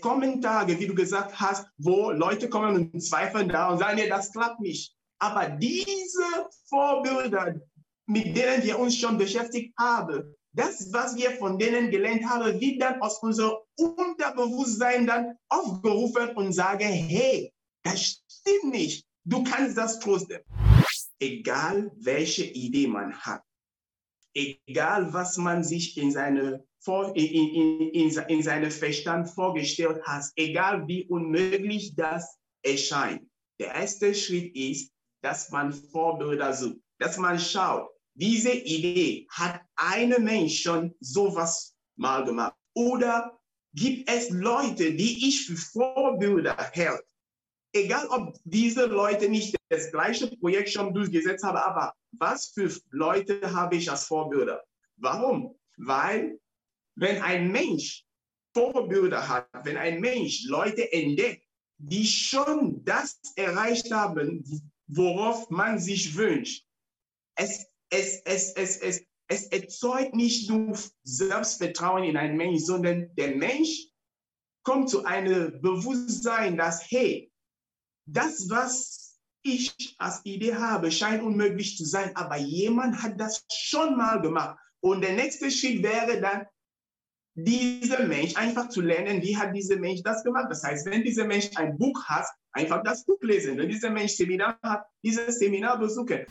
kommen Tage, wie du gesagt hast, wo Leute kommen und zweifeln da und sagen, nee, das klappt nicht. Aber diese Vorbilder, mit denen wir uns schon beschäftigt haben, das, was wir von denen gelernt haben, wird dann aus unserem Unterbewusstsein dann aufgerufen und sagen, hey, das stimmt nicht. Du kannst das trotzdem. Egal welche Idee man hat, egal was man sich in seine, in, in, in, in seine Verstand vorgestellt hat, egal wie unmöglich das erscheint. Der erste Schritt ist, dass man Vorbilder sucht, dass man schaut, diese Idee hat eine Mensch schon sowas mal gemacht. Oder gibt es Leute, die ich für Vorbilder hält? Egal, ob diese Leute nicht das gleiche Projekt schon durchgesetzt haben, aber was für Leute habe ich als Vorbilder? Warum? Weil, wenn ein Mensch Vorbilder hat, wenn ein Mensch Leute entdeckt, die schon das erreicht haben, worauf man sich wünscht, es es, es, es, es, es erzeugt nicht nur Selbstvertrauen in einen Mensch, sondern der Mensch kommt zu einem Bewusstsein, dass, hey, das, was ich als Idee habe, scheint unmöglich zu sein, aber jemand hat das schon mal gemacht. Und der nächste Schritt wäre dann, dieser Mensch einfach zu lernen, wie hat dieser Mensch das gemacht. Das heißt, wenn dieser Mensch ein Buch hat, einfach das Buch lesen. Wenn dieser Mensch Seminar hat, dieses Seminar besuchen.